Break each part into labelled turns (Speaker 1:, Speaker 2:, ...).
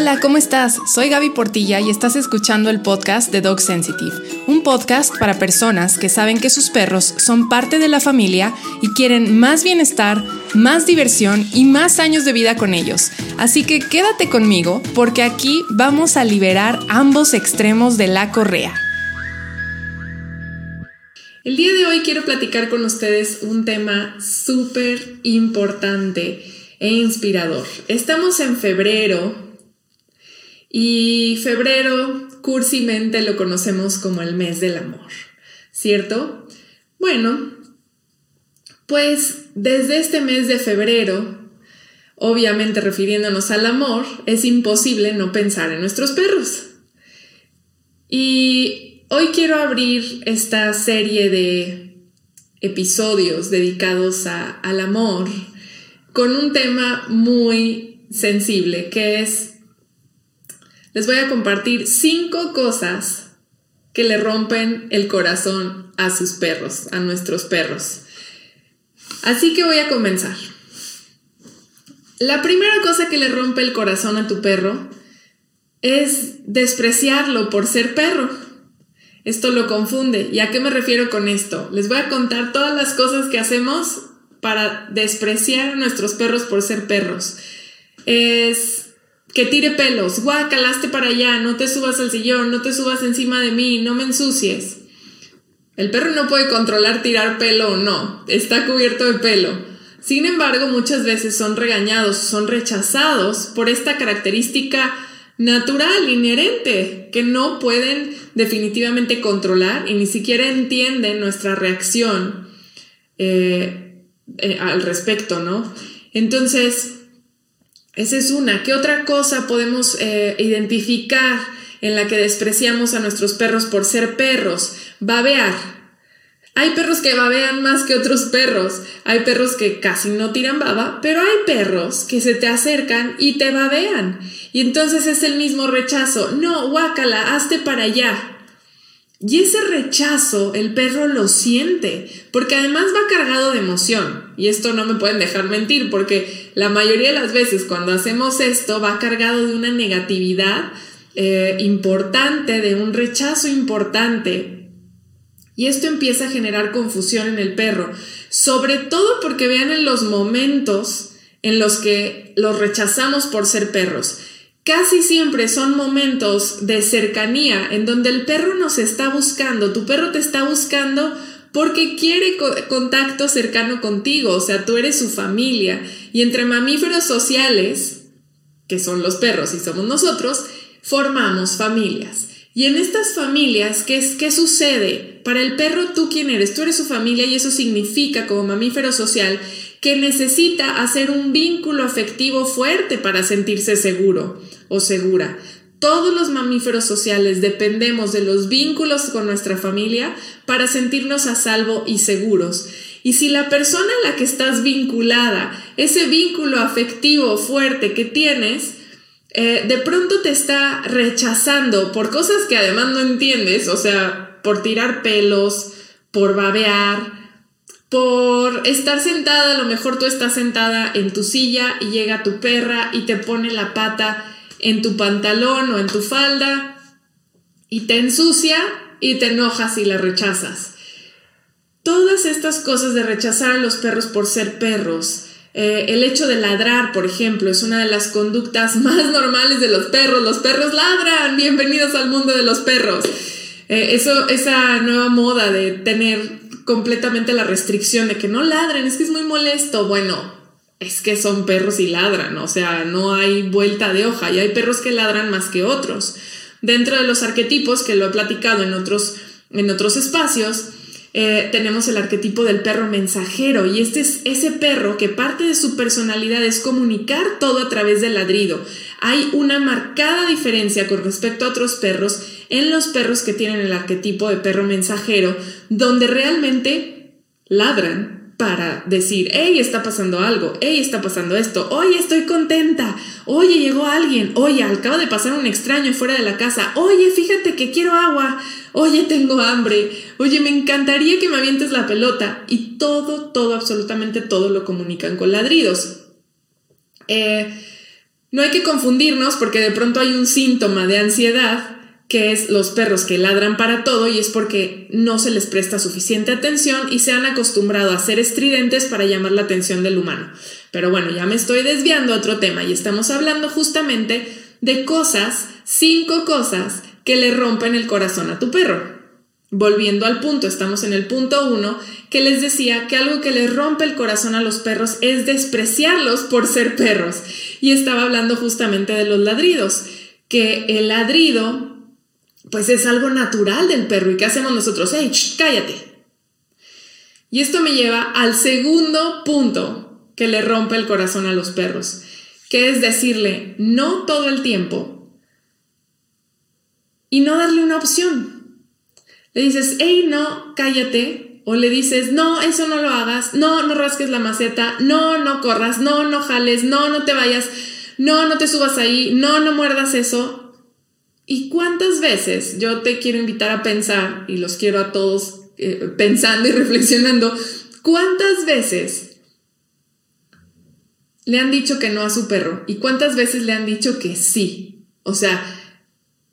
Speaker 1: Hola, ¿cómo estás? Soy Gaby Portilla y estás escuchando el podcast de Dog Sensitive, un podcast para personas que saben que sus perros son parte de la familia y quieren más bienestar, más diversión y más años de vida con ellos. Así que quédate conmigo porque aquí vamos a liberar ambos extremos de la correa. El día de hoy quiero platicar con ustedes un tema súper importante e inspirador. Estamos en febrero y febrero, cursimente lo conocemos como el mes del amor, ¿cierto? Bueno, pues desde este mes de febrero, obviamente refiriéndonos al amor, es imposible no pensar en nuestros perros. Y hoy quiero abrir esta serie de episodios dedicados al amor con un tema muy sensible que es les voy a compartir cinco cosas que le rompen el corazón a sus perros, a nuestros perros. Así que voy a comenzar. La primera cosa que le rompe el corazón a tu perro es despreciarlo por ser perro. Esto lo confunde. ¿Y a qué me refiero con esto? Les voy a contar todas las cosas que hacemos para despreciar a nuestros perros por ser perros. Es que tire pelos, guacalaste para allá, no te subas al sillón, no te subas encima de mí, no me ensucies. El perro no puede controlar tirar pelo o no, está cubierto de pelo. Sin embargo, muchas veces son regañados, son rechazados por esta característica natural, inherente, que no pueden definitivamente controlar y ni siquiera entienden nuestra reacción eh, eh, al respecto, ¿no? Entonces, esa es una. ¿Qué otra cosa podemos eh, identificar en la que despreciamos a nuestros perros por ser perros? Babear. Hay perros que babean más que otros perros. Hay perros que casi no tiran baba, pero hay perros que se te acercan y te babean. Y entonces es el mismo rechazo. No, guácala, hazte para allá. Y ese rechazo el perro lo siente, porque además va cargado de emoción. Y esto no me pueden dejar mentir, porque la mayoría de las veces cuando hacemos esto va cargado de una negatividad eh, importante, de un rechazo importante. Y esto empieza a generar confusión en el perro, sobre todo porque vean en los momentos en los que los rechazamos por ser perros. Casi siempre son momentos de cercanía en donde el perro nos está buscando, tu perro te está buscando porque quiere contacto cercano contigo, o sea, tú eres su familia. Y entre mamíferos sociales, que son los perros y somos nosotros, formamos familias. Y en estas familias, ¿qué, ¿qué sucede? Para el perro, ¿tú quién eres? Tú eres su familia y eso significa como mamífero social que necesita hacer un vínculo afectivo fuerte para sentirse seguro o segura. Todos los mamíferos sociales dependemos de los vínculos con nuestra familia para sentirnos a salvo y seguros. Y si la persona a la que estás vinculada, ese vínculo afectivo fuerte que tienes, eh, de pronto te está rechazando por cosas que además no entiendes, o sea, por tirar pelos, por babear, por estar sentada, a lo mejor tú estás sentada en tu silla y llega tu perra y te pone la pata en tu pantalón o en tu falda y te ensucia y te enojas y la rechazas. Todas estas cosas de rechazar a los perros por ser perros, eh, el hecho de ladrar, por ejemplo, es una de las conductas más normales de los perros. Los perros ladran. Bienvenidos al mundo de los perros. Eh, eso, esa nueva moda de tener completamente la restricción de que no ladren, es que es muy molesto. Bueno, es que son perros y ladran, o sea, no hay vuelta de hoja y hay perros que ladran más que otros. Dentro de los arquetipos, que lo he platicado en otros, en otros espacios, eh, tenemos el arquetipo del perro mensajero y este es ese perro que parte de su personalidad es comunicar todo a través del ladrido. Hay una marcada diferencia con respecto a otros perros en los perros que tienen el arquetipo de perro mensajero, donde realmente ladran para decir, hey, está pasando algo, hey, está pasando esto, oye, estoy contenta, oye, llegó alguien, oye, acaba de pasar un extraño fuera de la casa, oye, fíjate que quiero agua, oye, tengo hambre, oye, me encantaría que me avientes la pelota y todo, todo, absolutamente todo lo comunican con ladridos. Eh, No hay que confundirnos porque de pronto hay un síntoma de ansiedad que es los perros que ladran para todo y es porque no se les presta suficiente atención y se han acostumbrado a ser estridentes para llamar la atención del humano. Pero bueno, ya me estoy desviando a otro tema y estamos hablando justamente de cosas, cinco cosas que le rompen el corazón a tu perro. Volviendo al punto, estamos en el punto uno, que les decía que algo que les rompe el corazón a los perros es despreciarlos por ser perros. Y estaba hablando justamente de los ladridos, que el ladrido pues es algo natural del perro. ¿Y qué hacemos nosotros? ¡Ey, cállate! Y esto me lleva al segundo punto que le rompe el corazón a los perros, que es decirle no todo el tiempo y no darle una opción. Le dices, hey, no, cállate. O le dices, no, eso no lo hagas, no, no rasques la maceta, no, no corras, no, no jales, no, no te vayas, no, no te subas ahí, no, no muerdas eso. ¿Y cuántas veces yo te quiero invitar a pensar, y los quiero a todos eh, pensando y reflexionando, cuántas veces le han dicho que no a su perro y cuántas veces le han dicho que sí? O sea,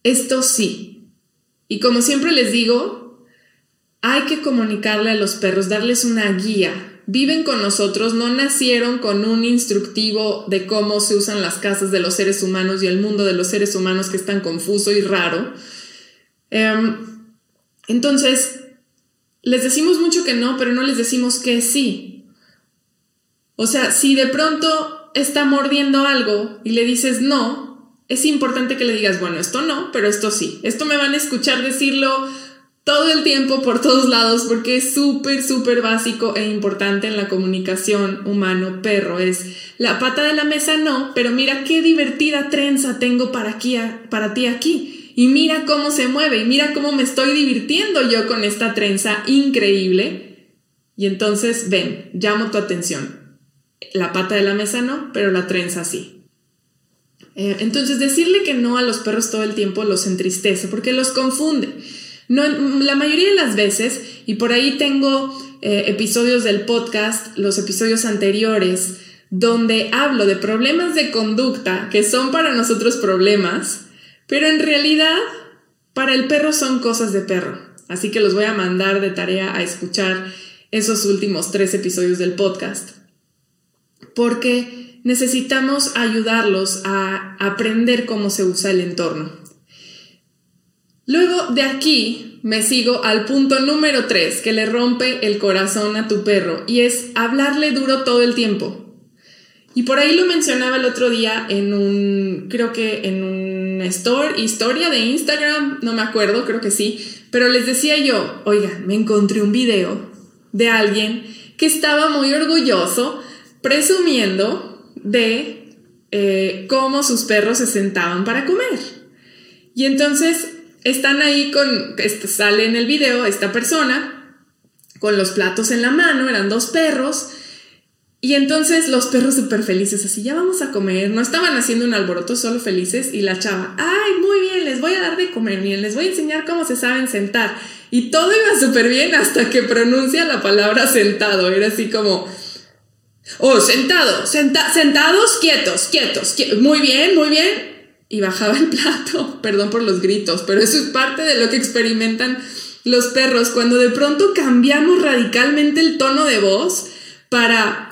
Speaker 1: esto sí. Y como siempre les digo, hay que comunicarle a los perros, darles una guía, viven con nosotros, no nacieron con un instructivo de cómo se usan las casas de los seres humanos y el mundo de los seres humanos que es tan confuso y raro. Em, entonces, les decimos mucho que no, pero no les decimos que sí. O sea, si de pronto está mordiendo algo y le dices no, es importante que le digas, bueno, esto no, pero esto sí. Esto me van a escuchar decirlo todo el tiempo por todos lados porque es súper, súper básico e importante en la comunicación humano-perro. Es la pata de la mesa no, pero mira qué divertida trenza tengo para, aquí, para ti aquí. Y mira cómo se mueve y mira cómo me estoy divirtiendo yo con esta trenza increíble. Y entonces, ven, llamo tu atención. La pata de la mesa no, pero la trenza sí. Eh, entonces, decirle que no a los perros todo el tiempo los entristece porque los confunde. No, la mayoría de las veces, y por ahí tengo eh, episodios del podcast, los episodios anteriores, donde hablo de problemas de conducta que son para nosotros problemas, pero en realidad para el perro son cosas de perro. Así que los voy a mandar de tarea a escuchar esos últimos tres episodios del podcast. Porque necesitamos ayudarlos a aprender cómo se usa el entorno. Luego de aquí me sigo al punto número 3 que le rompe el corazón a tu perro y es hablarle duro todo el tiempo. Y por ahí lo mencionaba el otro día en un, creo que en un store, historia de Instagram, no me acuerdo, creo que sí, pero les decía yo, oiga, me encontré un video de alguien que estaba muy orgulloso presumiendo de eh, cómo sus perros se sentaban para comer. Y entonces están ahí con, sale en el video esta persona con los platos en la mano, eran dos perros, y entonces los perros súper felices, así, ya vamos a comer, no estaban haciendo un alboroto, solo felices, y la chava, ay, muy bien, les voy a dar de comer, bien, les voy a enseñar cómo se saben sentar. Y todo iba súper bien hasta que pronuncia la palabra sentado, era así como, oh, sentado, sentados, quietos, quietos, muy bien, muy bien, y bajaba el plato. Perdón por los gritos, pero eso es parte de lo que experimentan los perros cuando de pronto cambiamos radicalmente el tono de voz para,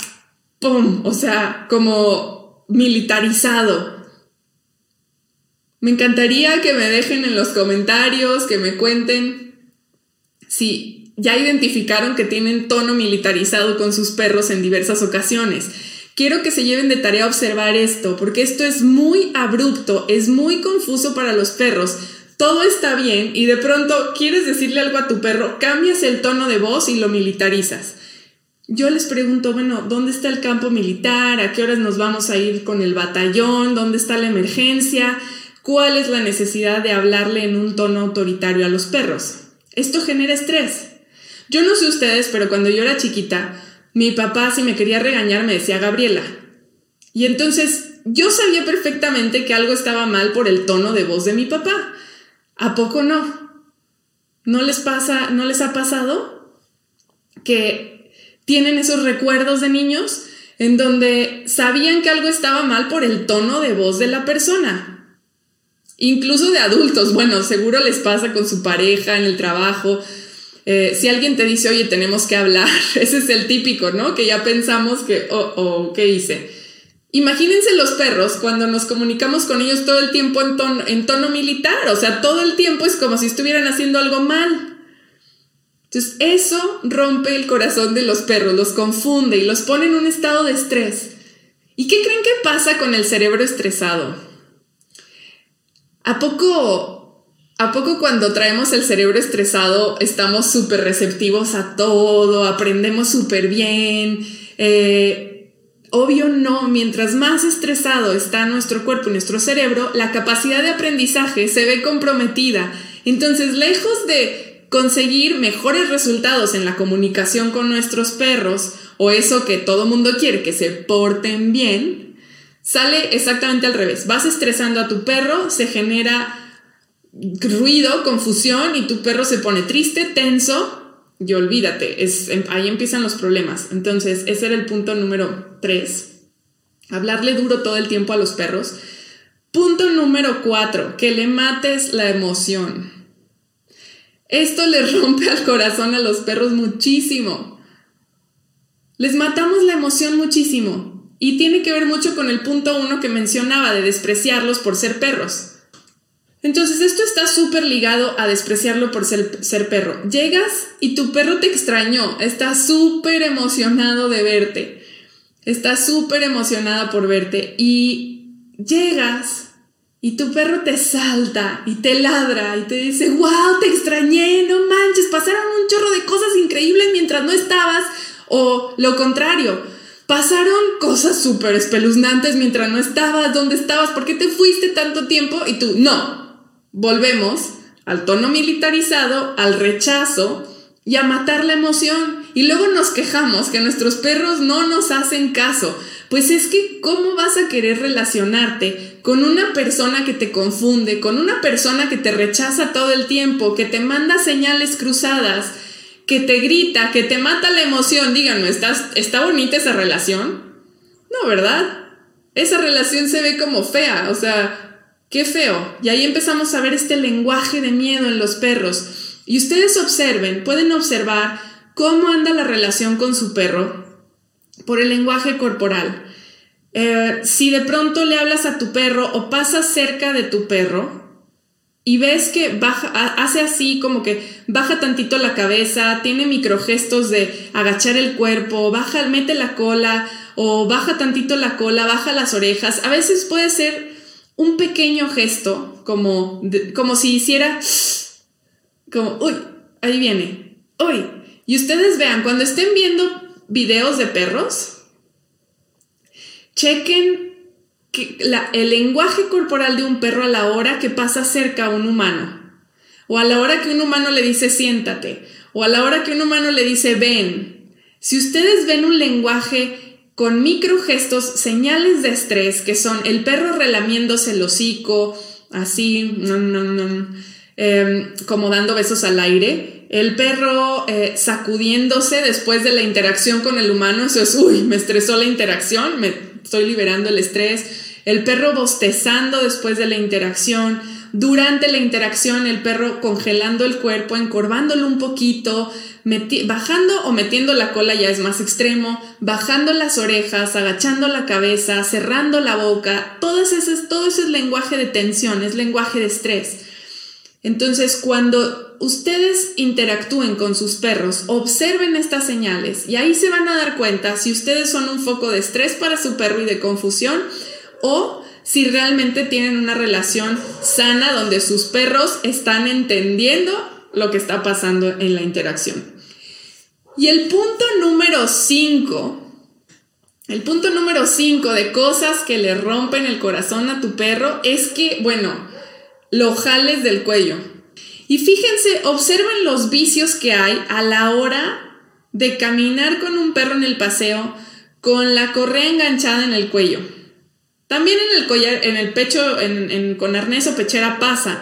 Speaker 1: ¡pum! O sea, como militarizado. Me encantaría que me dejen en los comentarios, que me cuenten si ya identificaron que tienen tono militarizado con sus perros en diversas ocasiones. Quiero que se lleven de tarea observar esto, porque esto es muy abrupto, es muy confuso para los perros. Todo está bien y de pronto quieres decirle algo a tu perro, cambias el tono de voz y lo militarizas. Yo les pregunto, bueno, ¿dónde está el campo militar? ¿A qué horas nos vamos a ir con el batallón? ¿Dónde está la emergencia? ¿Cuál es la necesidad de hablarle en un tono autoritario a los perros? Esto genera estrés. Yo no sé ustedes, pero cuando yo era chiquita, mi papá si me quería regañar me decía Gabriela. Y entonces yo sabía perfectamente que algo estaba mal por el tono de voz de mi papá. ¿A poco no? ¿No les pasa, no les ha pasado que tienen esos recuerdos de niños en donde sabían que algo estaba mal por el tono de voz de la persona. Incluso de adultos, bueno, seguro les pasa con su pareja, en el trabajo. Eh, si alguien te dice, oye, tenemos que hablar, ese es el típico, ¿no? Que ya pensamos que, oh, oh, ¿qué hice? Imagínense los perros cuando nos comunicamos con ellos todo el tiempo en tono, en tono militar, o sea, todo el tiempo es como si estuvieran haciendo algo mal. Entonces, eso rompe el corazón de los perros, los confunde y los pone en un estado de estrés. ¿Y qué creen que pasa con el cerebro estresado? ¿A poco, a poco cuando traemos el cerebro estresado estamos súper receptivos a todo, aprendemos súper bien? Eh, obvio no, mientras más estresado está nuestro cuerpo y nuestro cerebro, la capacidad de aprendizaje se ve comprometida. Entonces, lejos de conseguir mejores resultados en la comunicación con nuestros perros o eso que todo mundo quiere, que se porten bien, sale exactamente al revés. Vas estresando a tu perro, se genera ruido, confusión y tu perro se pone triste, tenso y olvídate, es, em, ahí empiezan los problemas. Entonces, ese era el punto número tres. Hablarle duro todo el tiempo a los perros. Punto número cuatro, que le mates la emoción. Esto les rompe al corazón a los perros muchísimo. Les matamos la emoción muchísimo. Y tiene que ver mucho con el punto uno que mencionaba de despreciarlos por ser perros. Entonces esto está súper ligado a despreciarlo por ser, ser, perro. Llegas y tu perro te extrañó, está súper emocionado de verte, está súper emocionada por verte y llegas y tu perro te salta y te ladra y te dice, wow, te extrañé, no manches, pasaron un chorro de cosas increíbles mientras no estabas. O lo contrario, pasaron cosas súper espeluznantes mientras no estabas, ¿dónde estabas? ¿Por qué te fuiste tanto tiempo? Y tú, no, volvemos al tono militarizado, al rechazo y a matar la emoción. Y luego nos quejamos que nuestros perros no nos hacen caso. Pues es que, ¿cómo vas a querer relacionarte con una persona que te confunde, con una persona que te rechaza todo el tiempo, que te manda señales cruzadas, que te grita, que te mata la emoción? Díganme, ¿estás, ¿está bonita esa relación? No, ¿verdad? Esa relación se ve como fea, o sea, qué feo. Y ahí empezamos a ver este lenguaje de miedo en los perros. Y ustedes observen, pueden observar cómo anda la relación con su perro por el lenguaje corporal. Eh, si de pronto le hablas a tu perro o pasas cerca de tu perro y ves que baja, hace así como que baja tantito la cabeza, tiene microgestos de agachar el cuerpo, baja, mete la cola o baja tantito la cola, baja las orejas, a veces puede ser un pequeño gesto como, como si hiciera como, uy, ahí viene, uy. Y ustedes vean, cuando estén viendo videos de perros, chequen que el lenguaje corporal de un perro a la hora que pasa cerca a un humano, o a la hora que un humano le dice siéntate, o a la hora que un humano le dice ven. Si ustedes ven un lenguaje con microgestos, señales de estrés, que son el perro relamiéndose el hocico, así, em, como dando besos al aire, el perro eh, sacudiéndose después de la interacción con el humano, eso es, uy, me estresó la interacción, me estoy liberando el estrés. El perro bostezando después de la interacción. Durante la interacción, el perro congelando el cuerpo, encorvándolo un poquito, bajando o metiendo la cola ya es más extremo, bajando las orejas, agachando la cabeza, cerrando la boca. Todo ese, todo ese es lenguaje de tensión, es lenguaje de estrés. Entonces, cuando ustedes interactúen con sus perros, observen estas señales y ahí se van a dar cuenta si ustedes son un foco de estrés para su perro y de confusión o si realmente tienen una relación sana donde sus perros están entendiendo lo que está pasando en la interacción. Y el punto número 5, el punto número 5 de cosas que le rompen el corazón a tu perro es que, bueno, lo jales del cuello. Y fíjense, observen los vicios que hay a la hora de caminar con un perro en el paseo con la correa enganchada en el cuello. También en el collar, en el pecho, con arnés o pechera pasa,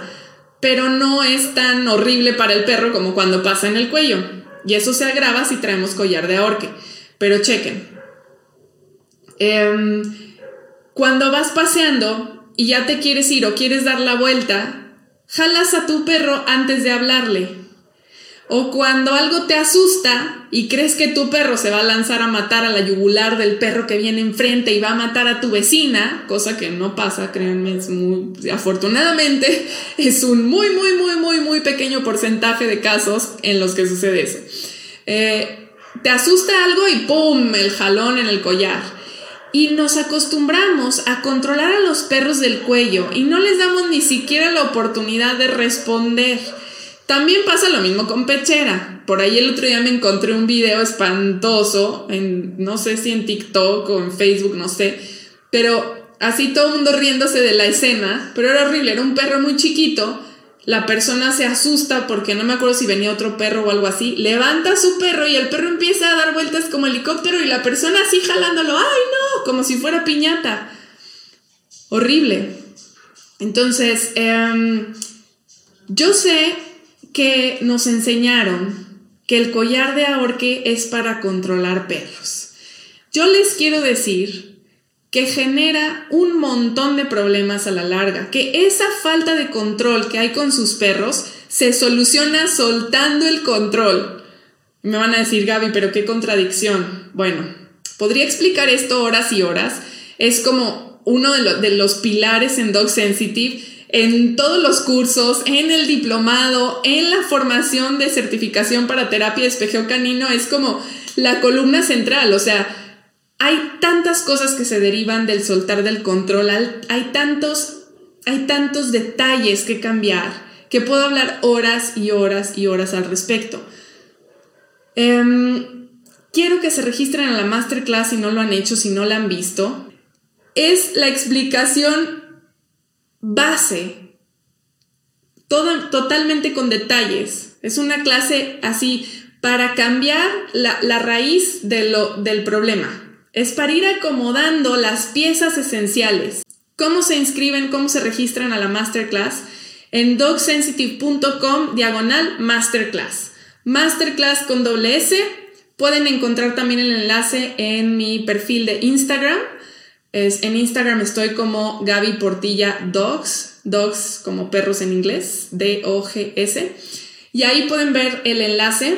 Speaker 1: pero no es tan horrible para el perro como cuando pasa en el cuello. Y eso se agrava si traemos collar de ahorque. Pero chequen. Em, cuando vas paseando y ya te quieres ir o quieres dar la vuelta, jalas a tu perro antes de hablarle. O cuando algo te asusta y crees que tu perro se va a lanzar a matar a la yugular del perro que viene enfrente y va a matar a tu vecina, cosa que no pasa, créanme, es muy, afortunadamente, es un muy, muy, muy, muy, muy pequeño porcentaje de casos en los que sucede eso. Eh, te asusta algo y ¡pum! el jalón en el collar. Y nos acostumbramos a controlar a los perros del cuello y no les damos ni siquiera la oportunidad de responder. También pasa lo mismo con pechera. Por ahí el otro día me encontré un video espantoso, en, no sé si en TikTok o en Facebook, no sé, pero así todo mundo riéndose de la escena, pero era horrible, era un perro muy chiquito, la persona se asusta porque no me acuerdo si venía otro perro o algo así, levanta su perro y el perro empieza a dar vueltas como helicóptero y la persona así jalándolo, ay no, como si fuera piñata. Horrible. Entonces, em, yo sé que nos enseñaron que el collar de ahorque es para controlar perros. Yo les quiero decir que genera un montón de problemas a la larga, que esa falta de control que hay con sus perros se soluciona soltando el control. Me van a decir, Gaby, pero qué contradicción. Bueno, podría explicar esto horas y horas. Es como uno de, de los pilares en Dog Sensitive en todos los cursos, en el diplomado, en la formación de certificación para terapia de espejeo canino, es como la columna central, o sea, hay tantas cosas que se derivan del soltar del control, hay tantos, hay tantos detalles que cambiar, que puedo hablar horas y horas y horas al respecto. Em, quiero que se registren a la masterclass si no lo han hecho, si no la han visto. Es la explicación base, todo, totalmente con detalles. Es una clase así para cambiar la, raíz de lo, del problema. Es para ir acomodando las piezas esenciales. ¿Cómo se inscriben? ¿Cómo se registran a la masterclass? En dogsensitive.com diagonal masterclass. Masterclass con doble S. Pueden encontrar también el enlace en mi perfil de Instagram es, en Instagram estoy como Gaby Portilla Dogs, dogs como perros en inglés, D-O-G-S. Y ahí pueden ver el enlace.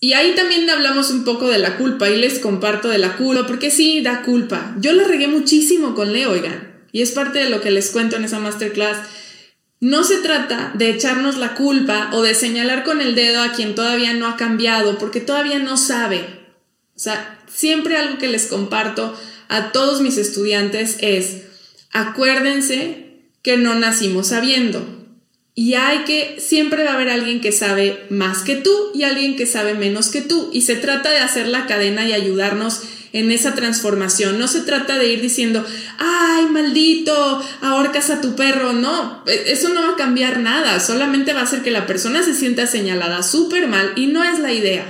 Speaker 1: Y ahí también hablamos un poco de la culpa y les comparto de la culpa, porque sí, da culpa. Yo la regué muchísimo con Leo, oigan. Y es parte de lo que les cuento en esa masterclass. No se trata de echarnos la culpa o de señalar con el dedo a quien todavía no ha cambiado, porque todavía no sabe. O sea, siempre algo que les comparto a todos mis estudiantes es, acuérdense que no nacimos sabiendo. Y hay que, siempre va a haber alguien que sabe más que tú y alguien que sabe menos que tú. Y se trata de hacer la cadena y ayudarnos en esa transformación. No se trata de ir diciendo, ay, maldito, ahorcas a tu perro. No, e, eso no va a cambiar nada. Solamente va a hacer que la persona se sienta señalada súper mal y no es la idea.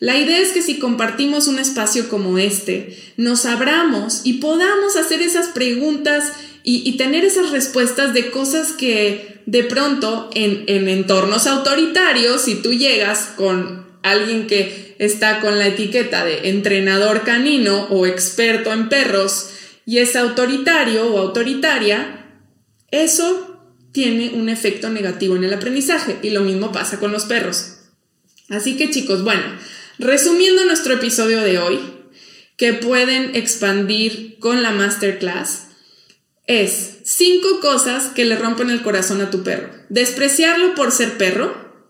Speaker 1: La idea es que si compartimos un espacio como este, nos abramos y podamos hacer esas preguntas y, tener esas respuestas de cosas que de pronto en, en entornos autoritarios, si tú llegas con alguien que está con la etiqueta de entrenador canino o experto en perros y es autoritario o autoritaria, eso tiene un efecto negativo en el aprendizaje y lo mismo pasa con los perros. Así que chicos, bueno, Resumiendo nuestro episodio de hoy, que pueden expandir con la masterclass, es cinco cosas que le rompen el corazón a tu perro. Despreciarlo por ser perro,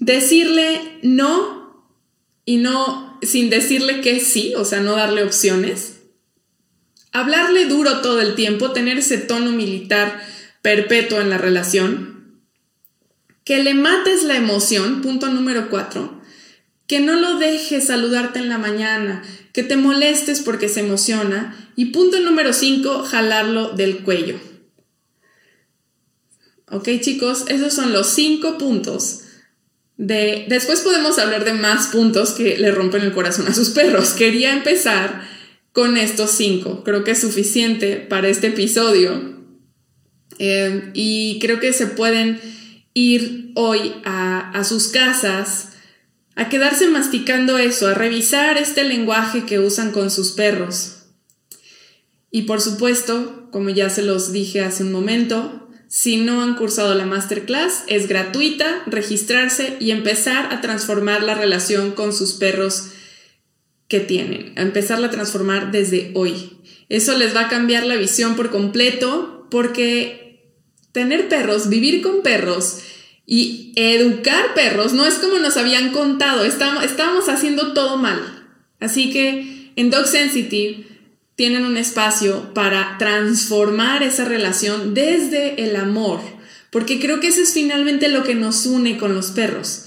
Speaker 1: decirle no y no sin decirle que sí, o sea, no darle opciones, hablarle duro todo el tiempo, tener ese tono militar perpetuo en la relación, que le mates la emoción, punto número cuatro, que no lo dejes saludarte en la mañana, que te molestes porque se emociona. Y punto número 5, jalarlo del cuello. Ok chicos, esos son los cinco puntos. De, después podemos hablar de más puntos que le rompen el corazón a sus perros. Quería empezar con estos cinco. Creo que es suficiente para este episodio. Eh, y creo que se pueden ir hoy a, a sus casas a quedarse masticando eso, a revisar este lenguaje que usan con sus perros. Y por supuesto, como ya se los dije hace un momento, si no han cursado la masterclass, es gratuita registrarse y empezar a transformar la relación con sus perros que tienen, a empezarla a transformar desde hoy. Eso les va a cambiar la visión por completo porque tener perros, vivir con perros y educar perros no es como nos habían contado, estamos, estábamos haciendo todo mal. Así que en Dog Sensitive tienen un espacio para transformar esa relación desde el amor, porque creo que eso es finalmente lo que nos une con los perros.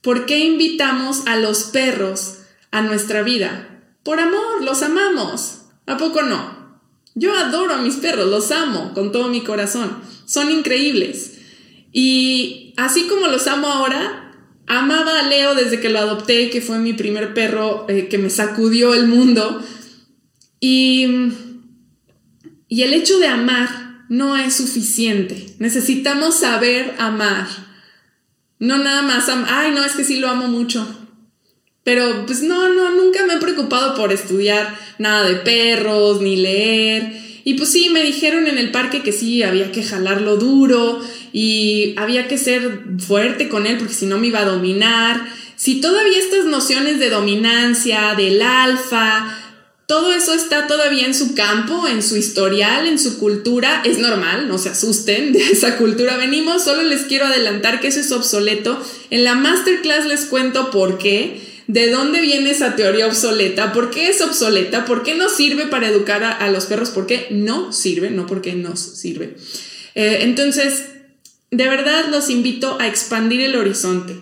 Speaker 1: ¿Por qué invitamos a los perros a nuestra vida? Por amor, los amamos. ¿A poco no? Yo adoro a mis perros, los amo con todo mi corazón. Son increíbles. Y así como los amo ahora, amaba a Leo desde que lo adopté, que fue mi primer perro eh, que me sacudió el mundo y, y el hecho de amar no es suficiente. Necesitamos saber amar. No nada más, ay, no, es que sí lo amo mucho. Pero pues no, no, nunca me he preocupado por estudiar nada de perros, ni leer. Y pues sí, me dijeron en el parque que sí, había que jalarlo duro y había que ser fuerte con él porque si no me iba a dominar. Si todavía estas nociones de dominancia, del alfa, todo eso está todavía en su campo, en su historial, en su cultura. Es normal, no se asusten, de esa cultura venimos. Solo les quiero adelantar que eso es obsoleto. En la masterclass les cuento por qué, de dónde viene esa teoría obsoleta, por qué es obsoleta, por qué no sirve para educar a, los perros, por qué no sirve, no porque nos sirve. Eh, entonces, de verdad los invito a expandir el horizonte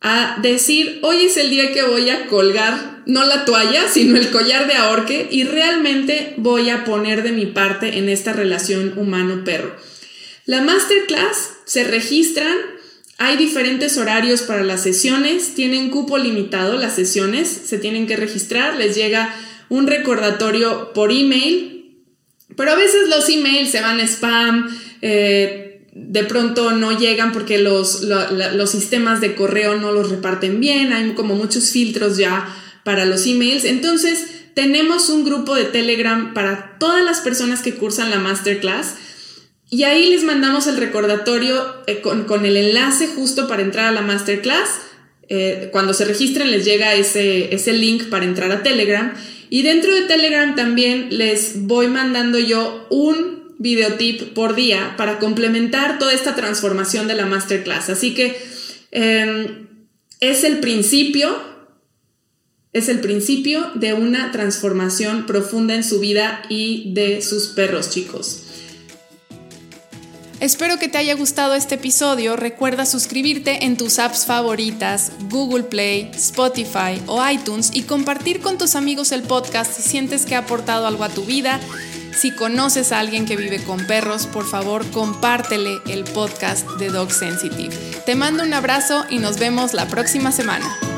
Speaker 1: a decir, hoy es el día que voy a colgar no la toalla, sino el collar de ahorque y realmente voy a poner de mi parte en esta relación humano-perro. La masterclass se registran, hay diferentes horarios para las sesiones, tienen cupo limitado las sesiones, se tienen que registrar, les llega un recordatorio por email, pero a veces los emails se van a spam, eh, de pronto no llegan porque los, los sistemas de correo no los reparten bien, hay como muchos filtros ya para los emails. Entonces, tenemos un grupo de Telegram para todas las personas que cursan la masterclass y ahí les mandamos el recordatorio eh, con, el enlace justo para entrar a la masterclass. Eh, cuando se registren les llega ese, ese link para entrar a Telegram. Y dentro de Telegram también les voy mandando yo un videotip por día para complementar toda esta transformación de la masterclass. Así que em, es el principio, es el principio de una transformación profunda en su vida y de sus perros, chicos.
Speaker 2: Espero que te haya gustado este episodio. Recuerda suscribirte en tus apps favoritas, Google Play, Spotify o iTunes y compartir con tus amigos el podcast si sientes que ha aportado algo a tu vida si conoces a alguien que vive con perros, por favor compártele el podcast de Dog Sensitive. Te mando un abrazo y nos vemos la próxima semana.